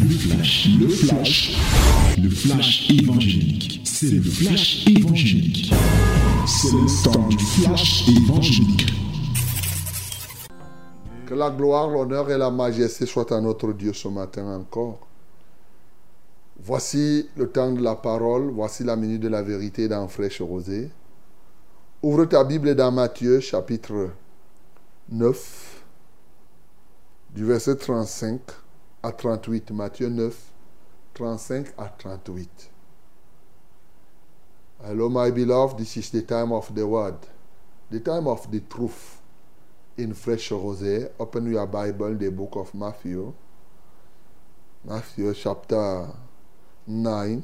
Le flash, le flash, le flash évangélique. C'est le flash évangélique. C'est le temps du flash évangélique. Que la gloire, l'honneur et la majesté soient à notre Dieu ce matin encore. Voici le temps de la parole, voici la minute de la vérité dans Fraîche Rosée. Ouvre ta Bible dans Matthieu chapitre 9, du verset 35 à 38. Matthieu 9, 35 à 38. Hello, my beloved, this is the time of the word, the time of the truth in Fresh Rosé. Open your Bible, the book of Matthew. Matthew chapter 9,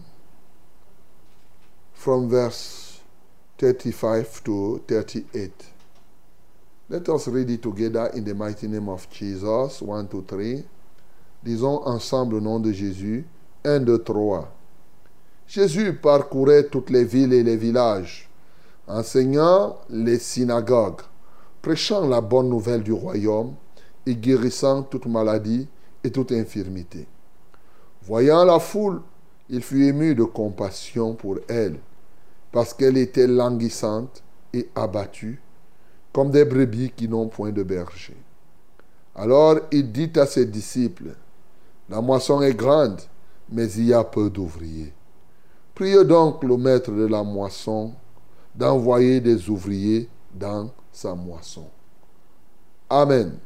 from verse 35 to 38. Let us read it together in the mighty name of Jesus. 1, 2, 3. Disons ensemble au nom de Jésus. 1, 2, 3. Jésus parcourait toutes les villes et les villages, enseignant les synagogues, prêchant la bonne nouvelle du royaume et guérissant toute maladie et toute infirmité. Voyant la foule, il fut ému de compassion pour elle, parce qu'elle était languissante et abattue, comme des brebis qui n'ont point de berger. Alors il dit à ses disciples, La moisson est grande, mais il y a peu d'ouvriers. Priez donc le maître de la moisson d'envoyer des ouvriers dans sa moisson. Amen.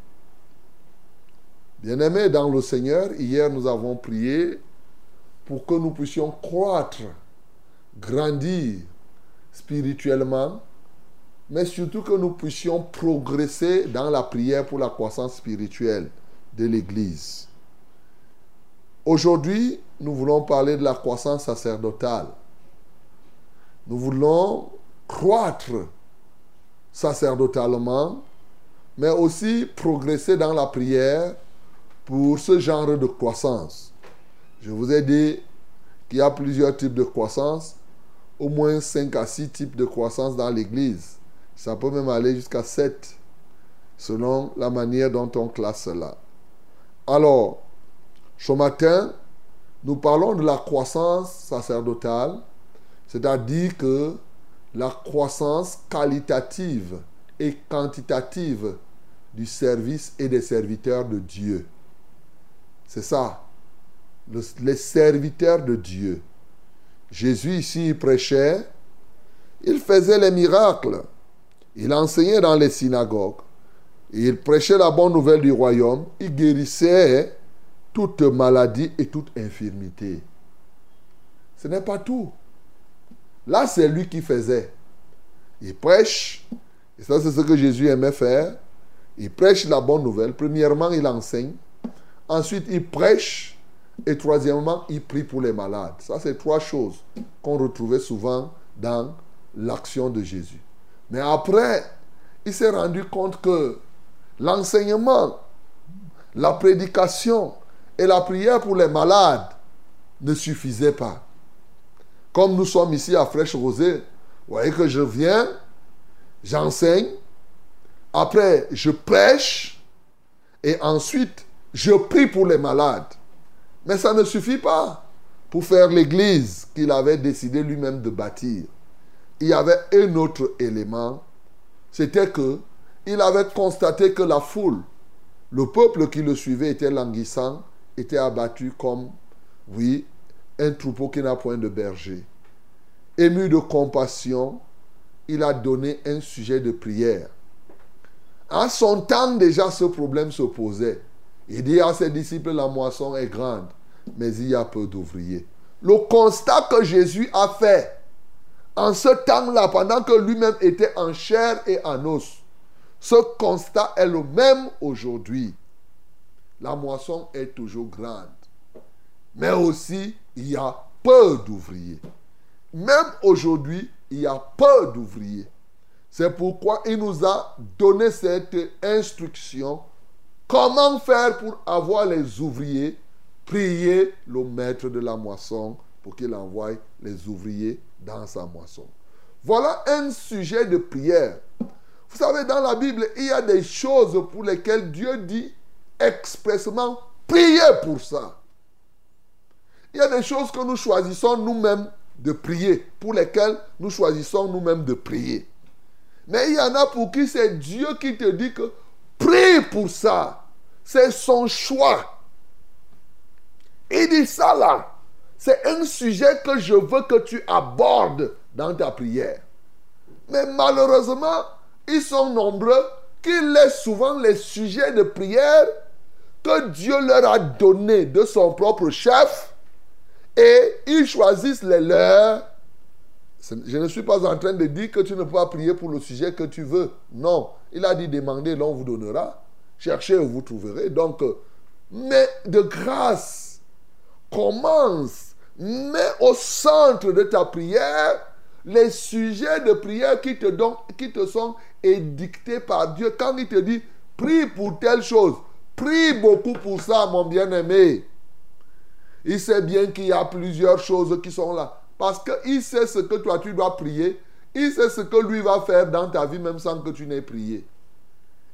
Bien-aimés dans le Seigneur, hier nous avons prié pour que nous puissions croître, grandir spirituellement, mais surtout que nous puissions progresser dans la prière pour la croissance spirituelle de l'Église. Aujourd'hui, nous voulons parler de la croissance sacerdotale. Nous voulons croître sacerdotalement, mais aussi progresser dans la prière pour ce genre de croissance. Je vous ai dit qu'il y a plusieurs types de croissance, au moins 5 à 6 types de croissance dans l'Église. Ça peut même aller jusqu'à 7, selon la manière dont on classe cela. Alors, ce matin, nous parlons de la croissance sacerdotale, c'est-à-dire que la croissance qualitative et quantitative du service et des serviteurs de Dieu. C'est ça, les serviteurs de Dieu. Jésus ici, il prêchait, il faisait les miracles, il enseignait dans les synagogues, il prêchait la bonne nouvelle du royaume, il guérissait toute maladie et toute infirmité. Ce n'est pas tout. Là, c'est lui qui faisait. Il prêche, et ça c'est ce que Jésus aimait faire. Il prêche la bonne nouvelle. Premièrement, il enseigne. Ensuite, il prêche. Et troisièmement, il prie pour les malades. Ça, c'est trois choses qu'on retrouvait souvent dans l'action de Jésus. Mais après, il s'est rendu compte que l'enseignement, la prédication et la prière pour les malades ne suffisaient pas. Comme nous sommes ici à Fraîche Rosée, vous voyez que je viens, j'enseigne, après je prêche et ensuite je prie pour les malades. Mais ça ne suffit pas pour faire l'église qu'il avait décidé lui-même de bâtir. Il y avait un autre élément, c'était que il avait constaté que la foule, le peuple qui le suivait était languissant, était abattu comme, oui, un troupeau qui n'a point de berger. Ému de compassion, il a donné un sujet de prière. À son temps déjà, ce problème se posait. Il dit à ses disciples, la moisson est grande, mais il y a peu d'ouvriers. Le constat que Jésus a fait en ce temps-là, pendant que lui-même était en chair et en os, ce constat est le même aujourd'hui. La moisson est toujours grande. Mais aussi, il y a peu d'ouvriers. Même aujourd'hui, il y a peu d'ouvriers. C'est pourquoi il nous a donné cette instruction. Comment faire pour avoir les ouvriers? Prier le maître de la moisson pour qu'il envoie les ouvriers dans sa moisson. Voilà un sujet de prière. Vous savez, dans la Bible, il y a des choses pour lesquelles Dieu dit expressement prier pour ça. Il y a des choses que nous choisissons nous-mêmes de prier, pour lesquelles nous choisissons nous-mêmes de prier. Mais il y en a pour qui c'est Dieu qui te dit que prie pour ça. C'est son choix. Il dit ça là. C'est un sujet que je veux que tu abordes dans ta prière. Mais malheureusement, ils sont nombreux qui laissent souvent les sujets de prière que Dieu leur a donnés de son propre chef et ils choisissent les leurs. Je ne suis pas en train de dire que tu ne peux pas prier pour le sujet que tu veux. Non, il a dit demandez, l'on vous donnera. Cherchez vous trouverez. Donc, mais de grâce, commence, mets au centre de ta prière les sujets de prière qui te, qui te sont édictés par Dieu. Quand il te dit, prie pour telle chose, prie beaucoup pour ça, mon bien-aimé. Il sait bien qu'il y a plusieurs choses qui sont là. Parce qu'il sait ce que toi tu dois prier. Il sait ce que lui va faire dans ta vie même sans que tu n'aies prié.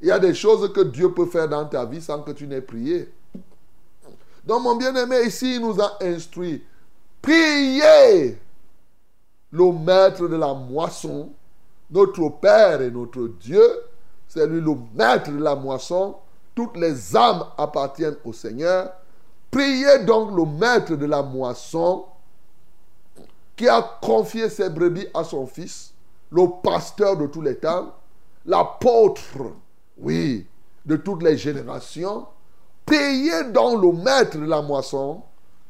Il y a des choses que Dieu peut faire dans ta vie sans que tu n'aies prié. Donc mon bien-aimé, ici, il nous a instruit. Priez le maître de la moisson, notre Père et notre Dieu, c'est lui le maître de la moisson. Toutes les âmes appartiennent au Seigneur. Priez donc le maître de la moisson qui a confié ses brebis à son fils, le pasteur de tous les temps, l'apôtre, oui, de toutes les générations. Priez donc le maître de la moisson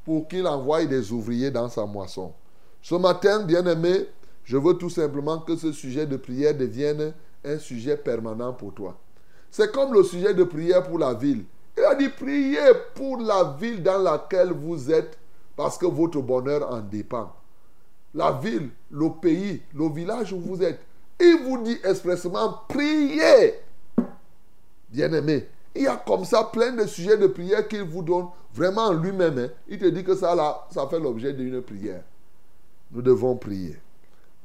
pour qu'il envoie des ouvriers dans sa moisson. Ce matin, bien-aimé, je veux tout simplement que ce sujet de prière devienne un sujet permanent pour toi. C'est comme le sujet de prière pour la ville. Il a dit priez pour la ville dans laquelle vous êtes parce que votre bonheur en dépend. La ville, le pays, le village où vous êtes. Il vous dit expressément priez. Bien-aimé, il y a comme ça plein de sujets de prière qu'il vous donne vraiment lui-même. Hein. Il te dit que ça, là, ça fait l'objet d'une prière nous devons prier.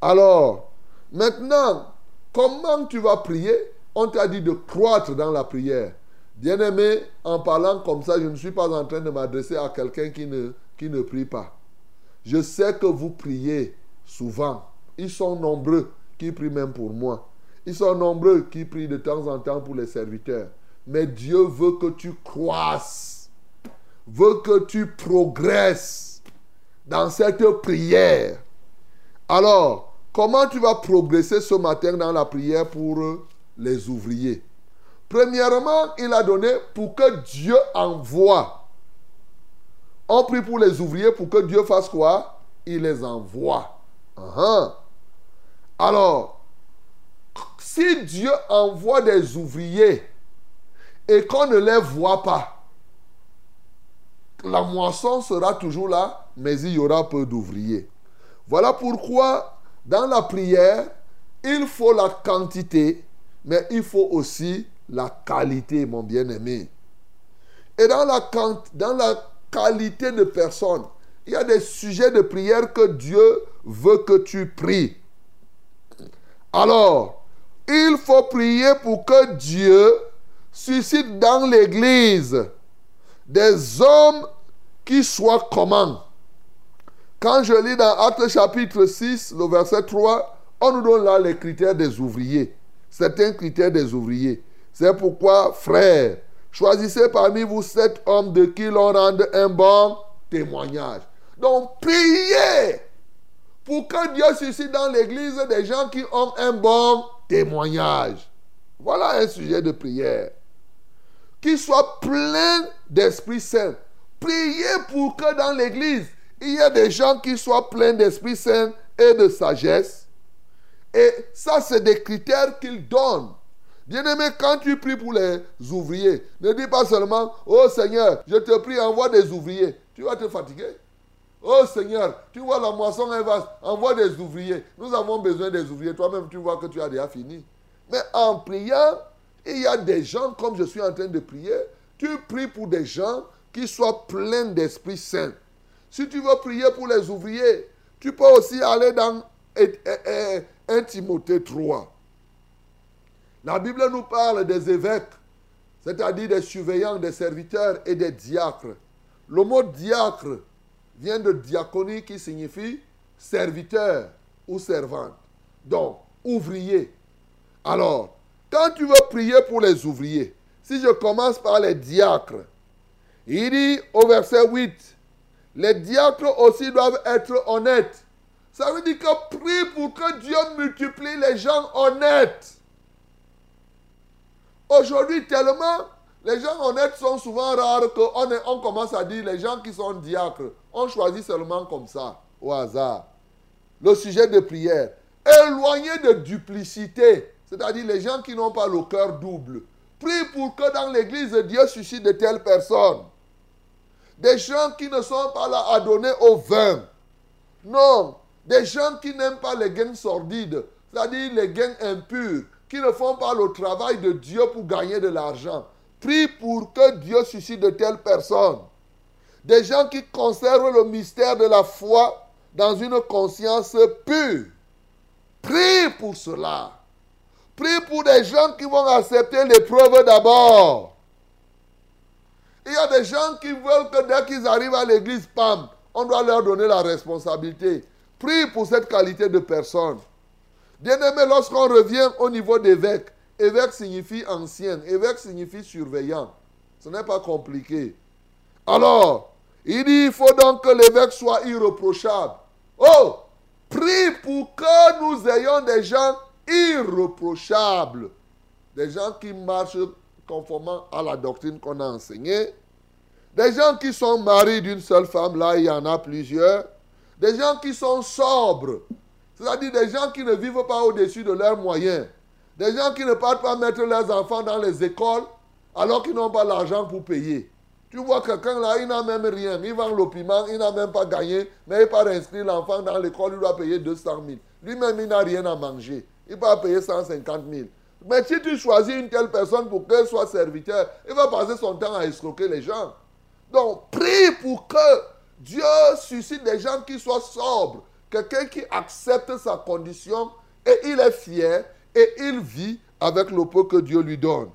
Alors, maintenant, comment tu vas prier? On t'a dit de croître dans la prière. Bien-aimé, en parlant comme ça, je ne suis pas en train de m'adresser à quelqu'un qui ne, prie pas. Je sais que vous priez souvent. Ils sont nombreux qui prient même pour moi. Ils sont nombreux qui prient de temps en temps pour les serviteurs. Mais Dieu veut que tu croisses, veut que tu progresses dans cette prière. Alors, comment tu vas progresser ce matin dans la prière pour les ouvriers Premièrement, il a donné pour que Dieu envoie. On prie pour les ouvriers pour que Dieu fasse quoi? Il les envoie. Uh-huh. Alors, si Dieu envoie des ouvriers et qu'on ne les voit pas, la moisson sera toujours là, mais il y aura peu d'ouvriers. Voilà pourquoi, dans la prière, il faut la quantité, mais il faut aussi la qualité, mon bien-aimé. Et dans la, dans la qualité de personne, il y a des sujets de prière que Dieu veut que tu pries. Alors, il faut prier pour que Dieu suscite dans l'Église des hommes qui soient comment Quand je lis dans Actes chapitre 6, le verset 3, on nous donne là les critères des ouvriers. Certains critères des ouvriers. C'est pourquoi, frères, choisissez parmi vous sept hommes de qui l'on rende un bon témoignage. Donc, priez pour que Dieu suscite dans l'église des gens qui ont un bon témoignage. Voilà un sujet de prière. Qui soit plein d'Esprit Saint. Priez pour que dans l'église, il y ait des gens qui soient pleins d'Esprit Saint et de sagesse. Et ça, c'est des critères qu'il donne. Bien-aimé, quand tu pries pour les ouvriers, ne dis pas seulement, oh Seigneur, je te prie, envoie des ouvriers. Tu vas te fatiguer. Oh Seigneur, tu vois la moisson est vaste, envoie des ouvriers. Nous avons besoin des ouvriers. Toi-même, tu vois que tu as déjà fini. Mais en priant, il y a des gens, comme je suis en train de prier, tu pries pour des gens qui soient pleins d'Esprit Saint. Si tu veux prier pour les ouvriers, tu peux aussi aller dans 1 Timothée 3. La Bible nous parle des évêques, c'est-à-dire des surveillants, des serviteurs et des diacres. Le mot diacre vient de diaconie qui signifie serviteur ou servante. Donc, ouvrier. Alors, quand tu veux prier pour les ouvriers, si je commence par les diacres, il dit au verset 8, les diacres aussi doivent être honnêtes. Ça veut dire que prie pour que Dieu multiplie les gens honnêtes. Aujourd'hui, tellement les gens honnêtes sont souvent rares qu'on on commence à dire les gens qui sont diacres, on choisit seulement comme ça, au hasard. Le sujet de prière. Éloigné de duplicité, c'est-à-dire les gens qui n'ont pas le cœur double. Prie pour que dans l'église, Dieu suscite de telles personnes. Des gens qui ne sont pas là à donner au vin. Non, des gens qui n'aiment pas les gains sordides, c'est-à-dire les gains impurs, qui ne font pas le travail de Dieu pour gagner de l'argent. Prie pour que Dieu suscite de telles personnes. Des gens qui conservent le mystère de la foi dans une conscience pure. Prie pour cela. Prie pour des gens qui vont accepter l'épreuve d'abord. Il y a des gens qui veulent que dès qu'ils arrivent à l'église, pam, on doit leur donner la responsabilité. Prie pour cette qualité de personne. Bien-aimé, lorsqu'on revient au niveau d'évêque, évêque signifie ancien, évêque signifie surveillant. Ce n'est pas compliqué. Alors, il dit, il faut donc que l'évêque soit irreprochable. Oh, prie pour que nous ayons des gens irreprochables. Des gens qui marchent conformément à la doctrine qu'on a enseignée. Des gens qui sont mariés d'une seule femme, là il y en a plusieurs. Des gens qui sont sobres. C'est-à-dire des gens qui ne vivent pas au-dessus de leurs moyens. Des gens qui ne partent pas mettre leurs enfants dans les écoles alors qu'ils n'ont pas l'argent pour payer. Tu vois quelqu'un là, il n'a même rien. Il vend le piment, il n'a même pas gagné, mais il part inscrire l'enfant dans l'école, il doit payer 200 000. Lui-même, il n'a rien à manger. Il va payer 150 000. Mais si tu choisis une telle personne pour qu'elle soit serviteur, il va passer son temps à escroquer les gens. Donc, prie pour que Dieu suscite des gens qui soient sobres. Quelqu'un qui accepte sa condition et il est fier et il vit avec le peu que Dieu lui donne.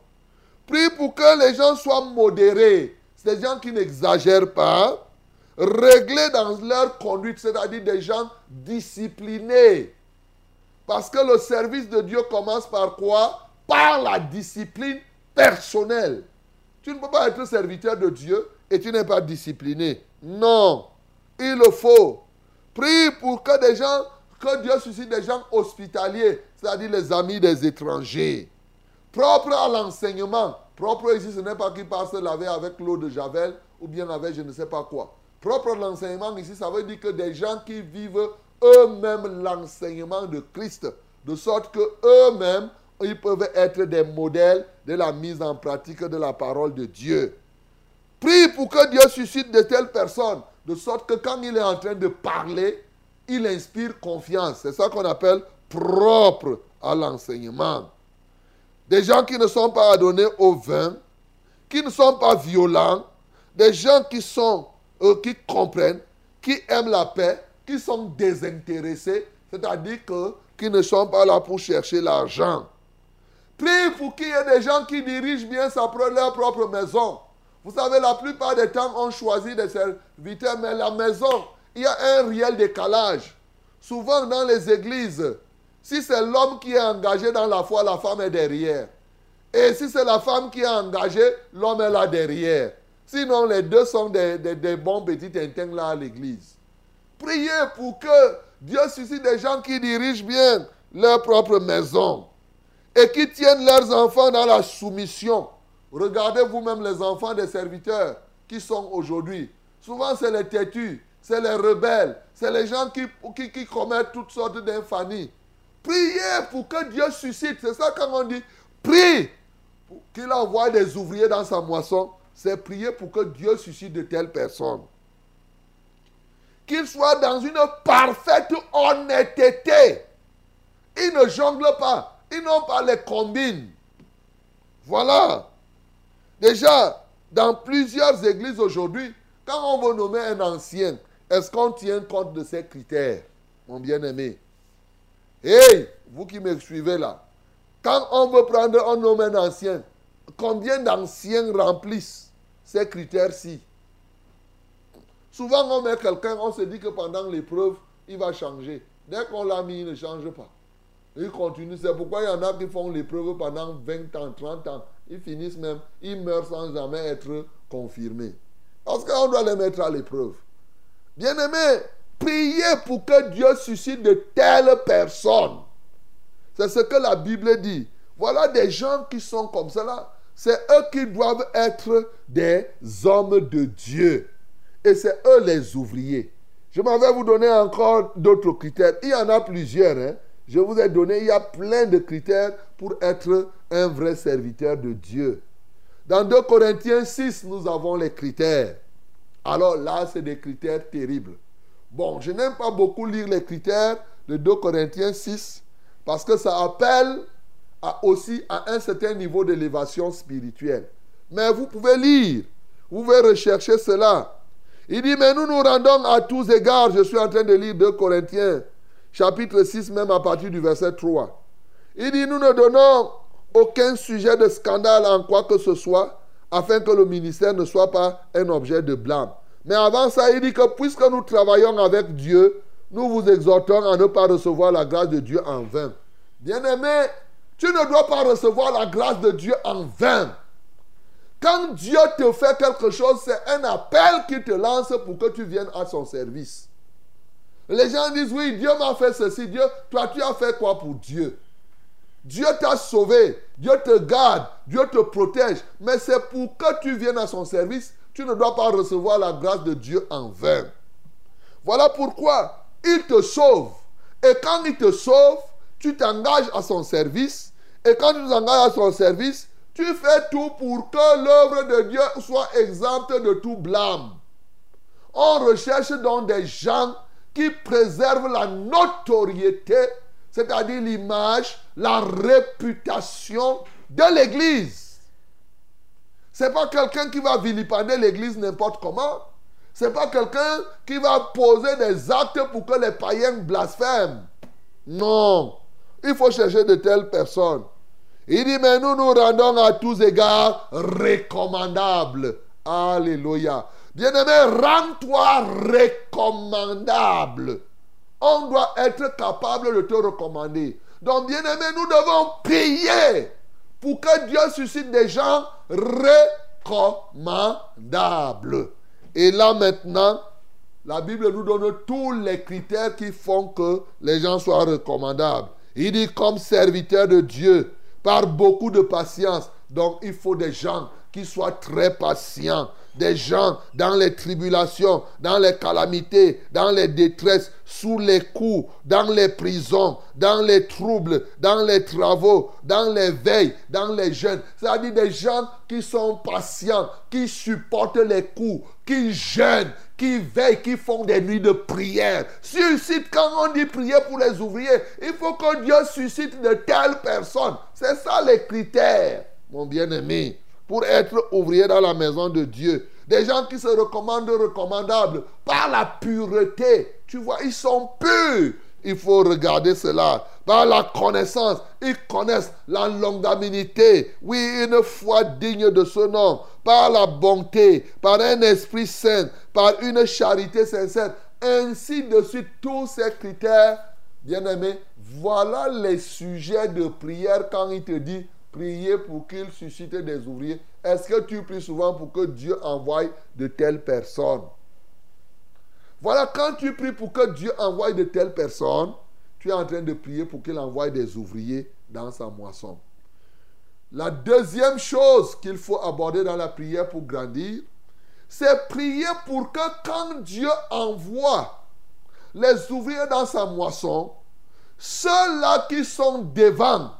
Prie pour que les gens soient modérés. Des gens qui n'exagèrent pas. Réglés dans leur conduite, c'est-à-dire des gens disciplinés. Parce que le service de Dieu commence par quoi? Par la discipline personnelle. Tu ne peux pas être serviteur de Dieu et tu n'es pas discipliné. Non, il le faut. Prie pour que des gens, que Dieu suscite des gens hospitaliers, c'est-à-dire les amis des étrangers. Propre à l'enseignement. Propre ici, ce n'est pas qu'ils passent laver avec l'eau de Javel ou bien avec je ne sais pas quoi. Propre à l'enseignement ici, ça veut dire que des gens qui vivent eux-mêmes l'enseignement de Christ, de sorte que eux-mêmes, ils peuvent être des modèles de la mise en pratique de la parole de Dieu. Prie pour que Dieu suscite de telles personnes, de sorte que quand il est en train de parler, il inspire confiance. C'est ça qu'on appelle propre à l'enseignement. Des gens qui ne sont pas adonnés au vin, qui ne sont pas violents, des gens qui sont, euh, qui comprennent, qui aiment la paix, qui sont désintéressés, c'est-à-dire que, qui ne sont pas là pour chercher l'argent. Prie pour qu'il y ait des gens qui dirigent bien sa, leur propre maison. Vous savez, la plupart des temps, on choisit des serviteurs, mais la maison, il y a un réel décalage. Souvent dans les églises, si c'est l'homme qui est engagé dans la foi, la femme est derrière. Et si c'est la femme qui est engagée, l'homme est là derrière. Sinon, les deux sont des, des, bons petits là à l'église. Priez pour que Dieu suscite des gens qui dirigent bien leur propre maison et qui tiennent leurs enfants dans la soumission. Regardez vous-même les enfants des serviteurs qui sont aujourd'hui. Souvent, c'est les têtus, c'est les rebelles, c'est les gens qui, qui, commettent toutes sortes d'infamies. Priez pour que Dieu suscite. C'est ça quand on dit prie pour qu'il envoie des ouvriers dans sa moisson. C'est prier pour que Dieu suscite de telles personnes. Qu'ils soient dans une parfaite honnêteté. Ils ne jonglent pas. Ils n'ont pas les combines. Voilà. Déjà, dans plusieurs églises aujourd'hui, quand on veut nommer un ancien, est-ce qu'on tient compte de ces critères, mon bien-aimé? Hey, vous qui me suivez là, quand on veut prendre un homme un ancien, combien d'anciens remplissent ces critères-ci? Souvent, on met quelqu'un, on se dit que pendant l'épreuve, il va changer. Dès qu'on l'a mis, il ne change pas. Il continue. C'est pourquoi il y en a qui font l'épreuve pendant 20 ans, 30 ans. Ils finissent même, ils meurent sans jamais être confirmés. Parce qu'on doit les mettre à l'épreuve. Bien-aimés, priez pour que Dieu suscite de telles personnes. C'est ce que la Bible dit. Voilà des gens qui sont comme cela. C'est eux qui doivent être des hommes de Dieu. Et c'est eux les ouvriers. Je m'en vais vous donner encore d'autres critères. Il y en a plusieurs. Hein. Je vous ai donné, il y a plein de critères pour être un vrai serviteur de Dieu. Dans 2 Corinthiens 6, nous avons les critères. Alors là, c'est des critères terribles. Bon, je n'aime pas beaucoup lire les critères de 2 Corinthiens 6 parce que ça appelle aussi à un certain niveau d'élévation spirituelle. Mais vous pouvez lire, vous pouvez rechercher cela. Il dit, mais nous nous rendons à tous égards, je suis en train de lire 2 Corinthiens, chapitre 6, même à partir du verset 3. Il dit, nous ne donnons aucun sujet de scandale en quoi que ce soit, afin que le ministère ne soit pas un objet de blâme. Mais avant ça, il dit que puisque nous travaillons avec Dieu, nous vous exhortons à ne pas recevoir la grâce de Dieu en vain. Bien-aimé, tu ne dois pas recevoir la grâce de Dieu en vain. Quand Dieu te fait quelque chose, c'est un appel qu'il te lance pour que tu viennes à son service. Les gens disent, oui, Dieu m'a fait ceci. Dieu, toi, tu as fait quoi pour Dieu? Dieu t'a sauvé, Dieu te garde, Dieu te protège. Mais c'est pour que tu viennes à son service, tu ne dois pas recevoir la grâce de Dieu en vain. Voilà pourquoi il te sauve. Et quand il te sauve, tu t'engages à son service. Et quand tu t'engages à son service, tu fais tout pour que l'œuvre de Dieu soit exempte de tout blâme. On recherche donc des gens qui préservent la notoriété, c'est-à-dire l'image, la réputation de l'Église. Ce n'est pas quelqu'un qui va vilipender l'Église n'importe comment. Ce n'est pas quelqu'un qui va poser des actes pour que les païens blasphèment. Non. Il faut chercher de telles personnes. Il dit, mais nous nous rendons à tous égards recommandables. Alléluia. Bien-aimé, rends-toi recommandable. On doit être capable de te recommander. Donc, bien-aimé, nous devons prier pour que Dieu suscite des gens recommandables. Et là maintenant, la Bible nous donne tous les critères qui font que les gens soient recommandables. Il dit comme serviteur de Dieu, par beaucoup de patience. Donc il faut des gens qui soient très patients, des gens dans les tribulations, dans les calamités, dans les détresses, sous les coups, dans les prisons, dans les troubles, dans les travaux, dans les veilles, dans les jeûnes. C'est-à-dire des gens qui sont patients, qui supportent les coups, qui jeûnent, qui veillent, qui font des nuits de prière. Suscite, quand on dit prier pour les ouvriers, il faut que Dieu suscite de telles personnes. C'est ça les critères, mon bien-aimé, pour être ouvrier dans la maison de Dieu. Des gens qui se recommandent recommandables par la pureté. Tu vois, ils sont purs. Il faut regarder cela. Par la connaissance, ils connaissent la longanimité. Oui, une foi digne de ce nom. Par la bonté, par un esprit saint, par une charité sincère. Ainsi de suite, tous ces critères, bien aimés, voilà les sujets de prière quand il te dit prier pour qu'il suscite des ouvriers. Est-ce que tu pries souvent pour que Dieu envoie de telles personnes? Voilà, quand tu pries pour que Dieu envoie de telles personnes, tu es en train de prier pour qu'il envoie des ouvriers dans sa moisson. La deuxième chose qu'il faut aborder dans la prière pour grandir, c'est prier pour que quand Dieu envoie les ouvriers dans sa moisson, ceux-là qui sont devant,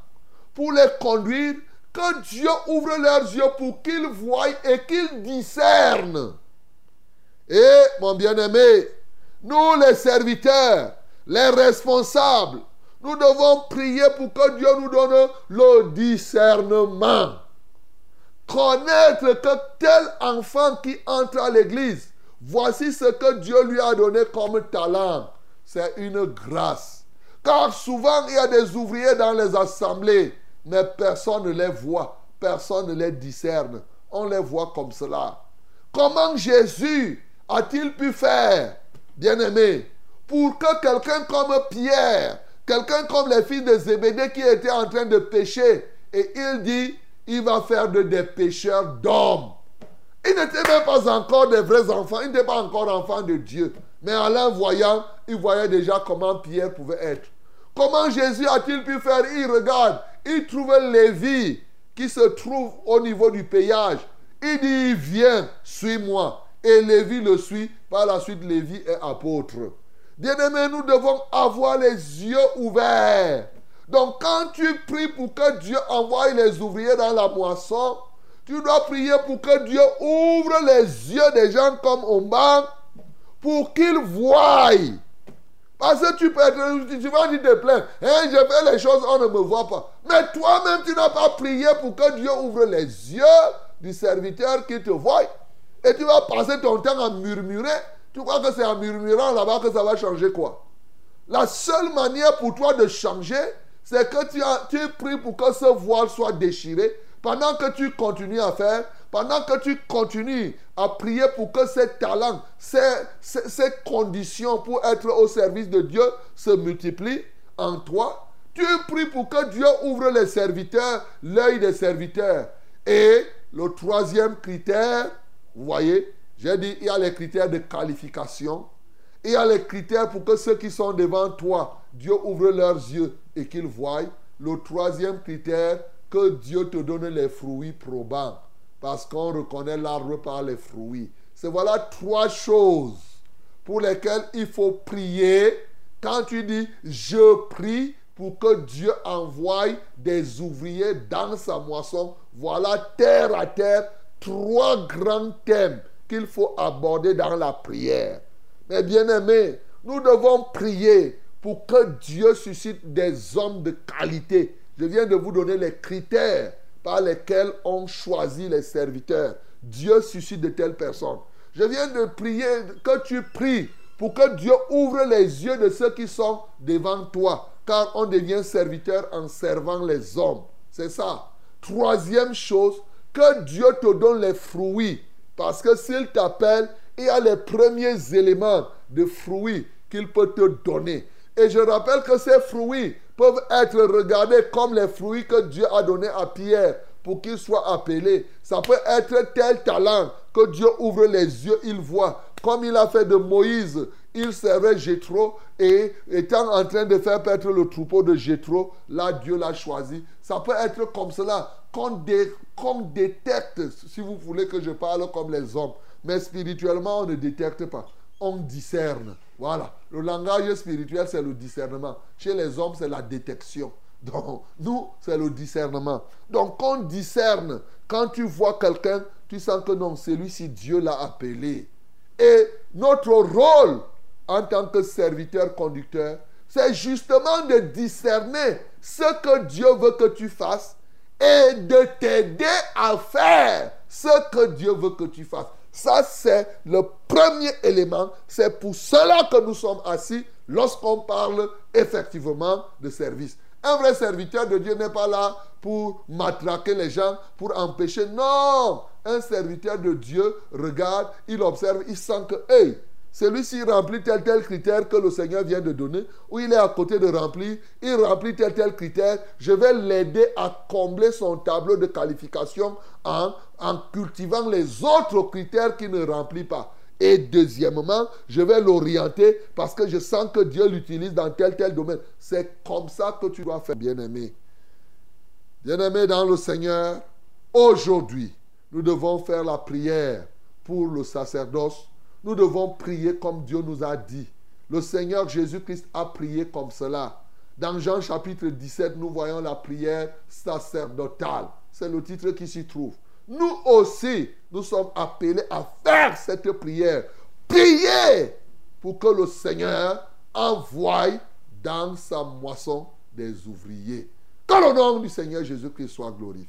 pour les conduire, que Dieu ouvre leurs yeux pour qu'ils voient et qu'ils discernent. Et, mon bien-aimé, nous les serviteurs, les responsables, nous devons prier pour que Dieu nous donne le discernement. Connaître que tel enfant qui entre à l'église, voici ce que Dieu lui a donné comme talent. C'est une grâce. Car souvent, il y a des ouvriers dans les assemblées, mais personne ne les voit, personne ne les discerne. On les voit comme cela. Comment Jésus a-t-il pu faire, bien-aimé, pour que quelqu'un comme Pierre, quelqu'un comme les fils de Zébédée qui étaient en train de pécher, et il dit, il va faire de des pécheurs d'hommes. Ils n'étaient même pas encore des vrais enfants, ils n'étaient pas encore enfants de Dieu. Mais en l'un voyant, il voyait déjà comment Pierre pouvait être. Comment Jésus a-t-il pu faire? Il regarde, il trouve Lévi qui se trouve au niveau du péage. Il dit, viens, suis-moi. Et Lévi le suit. Par la suite, Lévi est apôtre. Bien-aimés, nous devons avoir les yeux ouverts. Donc quand tu pries pour que Dieu envoie les ouvriers dans la moisson, tu dois prier pour que Dieu ouvre les yeux des gens comme Omar pour qu'ils voient. Parce que tu tu vas dire te plaindre, hein, je fais les choses, on ne me voit pas. Mais toi-même, tu n'as pas prié pour que Dieu ouvre les yeux du serviteur qui te voit. Et tu vas passer ton temps à murmurer. Tu crois que c'est en murmurant là-bas que ça va changer quoi? La seule manière pour toi de changer, c'est que tu, tu pries pour que ce voile soit déchiré. Pendant que tu continues à faire, pendant que tu continues à prier pour que ces talents, ces, ces, conditions pour être au service de Dieu se multiplient en toi, tu pries pour que Dieu ouvre les serviteurs, l'œil des serviteurs. Et le troisième critère, vous voyez, j'ai dit, il y a les critères de qualification. Il y a les critères pour que ceux qui sont devant toi, Dieu ouvre leurs yeux et qu'ils voient. Le troisième critère, que Dieu te donne les fruits probants. Parce qu'on reconnaît l'arbre par les fruits. C'est voilà trois choses pour lesquelles il faut prier. Quand tu dis je prie pour que Dieu envoie des ouvriers dans sa moisson, voilà terre à terre trois grands thèmes qu'il faut aborder dans la prière. Mais bien aimés, nous devons prier pour que Dieu suscite des hommes de qualité. Je viens de vous donner les critères par lesquels on choisit les serviteurs. Dieu suscite de telles personnes. Je viens de prier que tu pries pour que Dieu ouvre les yeux de ceux qui sont devant toi, car on devient serviteur en servant les hommes. C'est ça. Troisième chose, que Dieu te donne les fruits. Parce que s'il t'appelle, il y a les premiers éléments de fruits qu'il peut te donner. Et je rappelle que ces fruits peuvent être regardés comme les fruits que Dieu a donnés à Pierre pour qu'il soit appelé. Ça peut être tel talent que Dieu ouvre les yeux, il voit. Comme il a fait de Moïse, il servait Jétro et étant en train de faire perdre le troupeau de Jétro, là Dieu l'a choisi. Ça peut être comme cela qu'on détecte, si vous voulez que je parle comme les hommes. Mais spirituellement, on ne détecte pas. On discerne. Voilà. Le langage spirituel, c'est le discernement. Chez les hommes, c'est la détection. Donc, nous, c'est le discernement. Donc, on discerne. Quand tu vois quelqu'un, tu sens que non, celui-ci, Dieu l'a appelé. Et notre rôle en tant que serviteur conducteur, c'est justement de discerner ce que Dieu veut que tu fasses et de t'aider à faire ce que Dieu veut que tu fasses. Ça, c'est le premier élément. C'est pour cela que nous sommes assis lorsqu'on parle effectivement de service. Un vrai serviteur de Dieu n'est pas là pour matraquer les gens, pour empêcher. Non, un serviteur de Dieu regarde, il observe, il sent que, celui-ci remplit tel tel critère que le Seigneur vient de donner, ou il est à côté de remplir, il remplit tel tel critère, je vais l'aider à combler son tableau de qualification en, cultivant les autres critères qu'il ne remplit pas. Et deuxièmement, je vais l'orienter parce que je sens que Dieu l'utilise dans tel tel domaine. C'est comme ça que tu dois faire, bien-aimé. Bien-aimé dans le Seigneur, aujourd'hui, nous devons faire la prière pour le sacerdoce nous devons prier comme Dieu nous a dit. Le Seigneur Jésus-Christ a prié comme cela. Dans Jean chapitre 17, nous voyons la prière sacerdotale. C'est le titre qui s'y trouve. Nous aussi, nous sommes appelés à faire cette prière. Prier pour que le Seigneur envoie dans sa moisson des ouvriers. Que le nom du Seigneur Jésus-Christ soit glorifié.